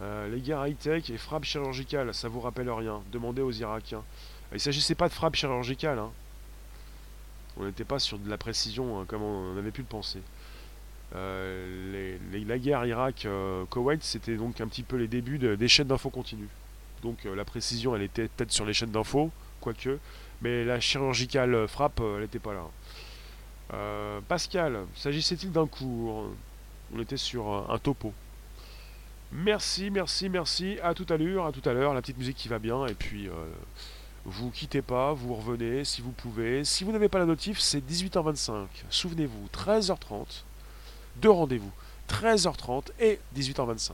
Euh, les guerres high-tech et frappe chirurgicale, ça vous rappelle rien. Demandez aux Irakiens. Il ne s'agissait pas de frappe chirurgicale. Hein. On n'était pas sur de la précision hein, comme on avait pu le penser. Euh, la guerre Irak-Koweït, c'était donc un petit peu les débuts des chaînes d'infos continues. Donc euh, la précision, elle était peut-être sur les chaînes d'infos, quoique, mais la chirurgicale frappe, elle n'était pas là. Pascal, s'agissait-il d'un cours? On était sur un topo. Merci, merci, merci. À tout à l'heure, à tout à l'heure. La petite musique qui va bien. Et puis, euh, vous quittez pas, vous revenez si vous pouvez. Si vous n'avez pas la notif, c'est 18h25. Souvenez-vous, 13h30. Deux rendez-vous. 13h30 et 18h25.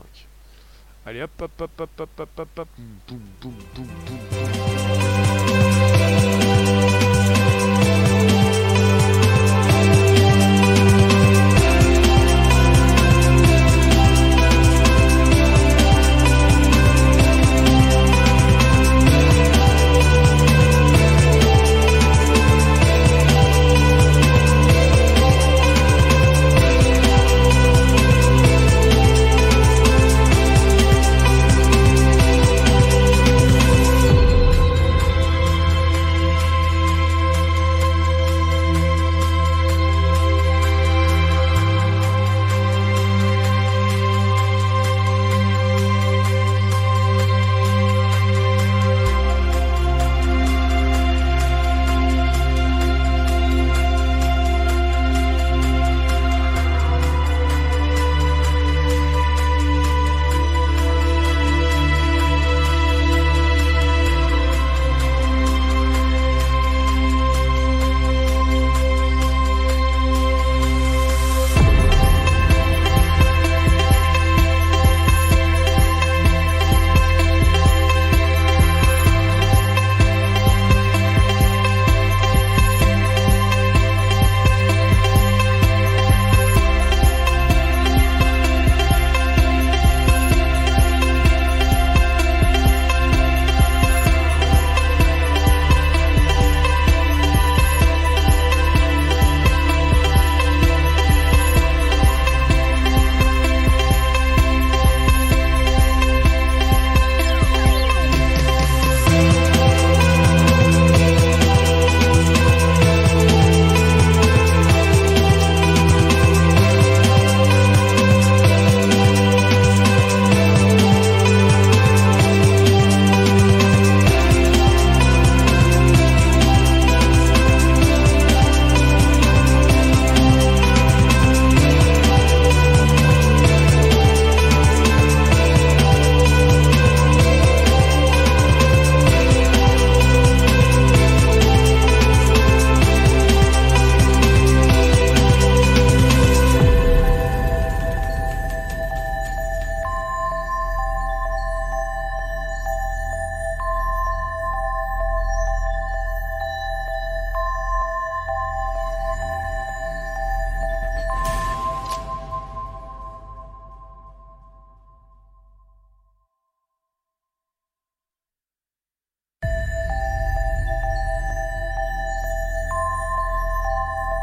Allez hop, hop, hop, hop, hop, hop, hop, hop. Boum, boum, boum, boum, boum.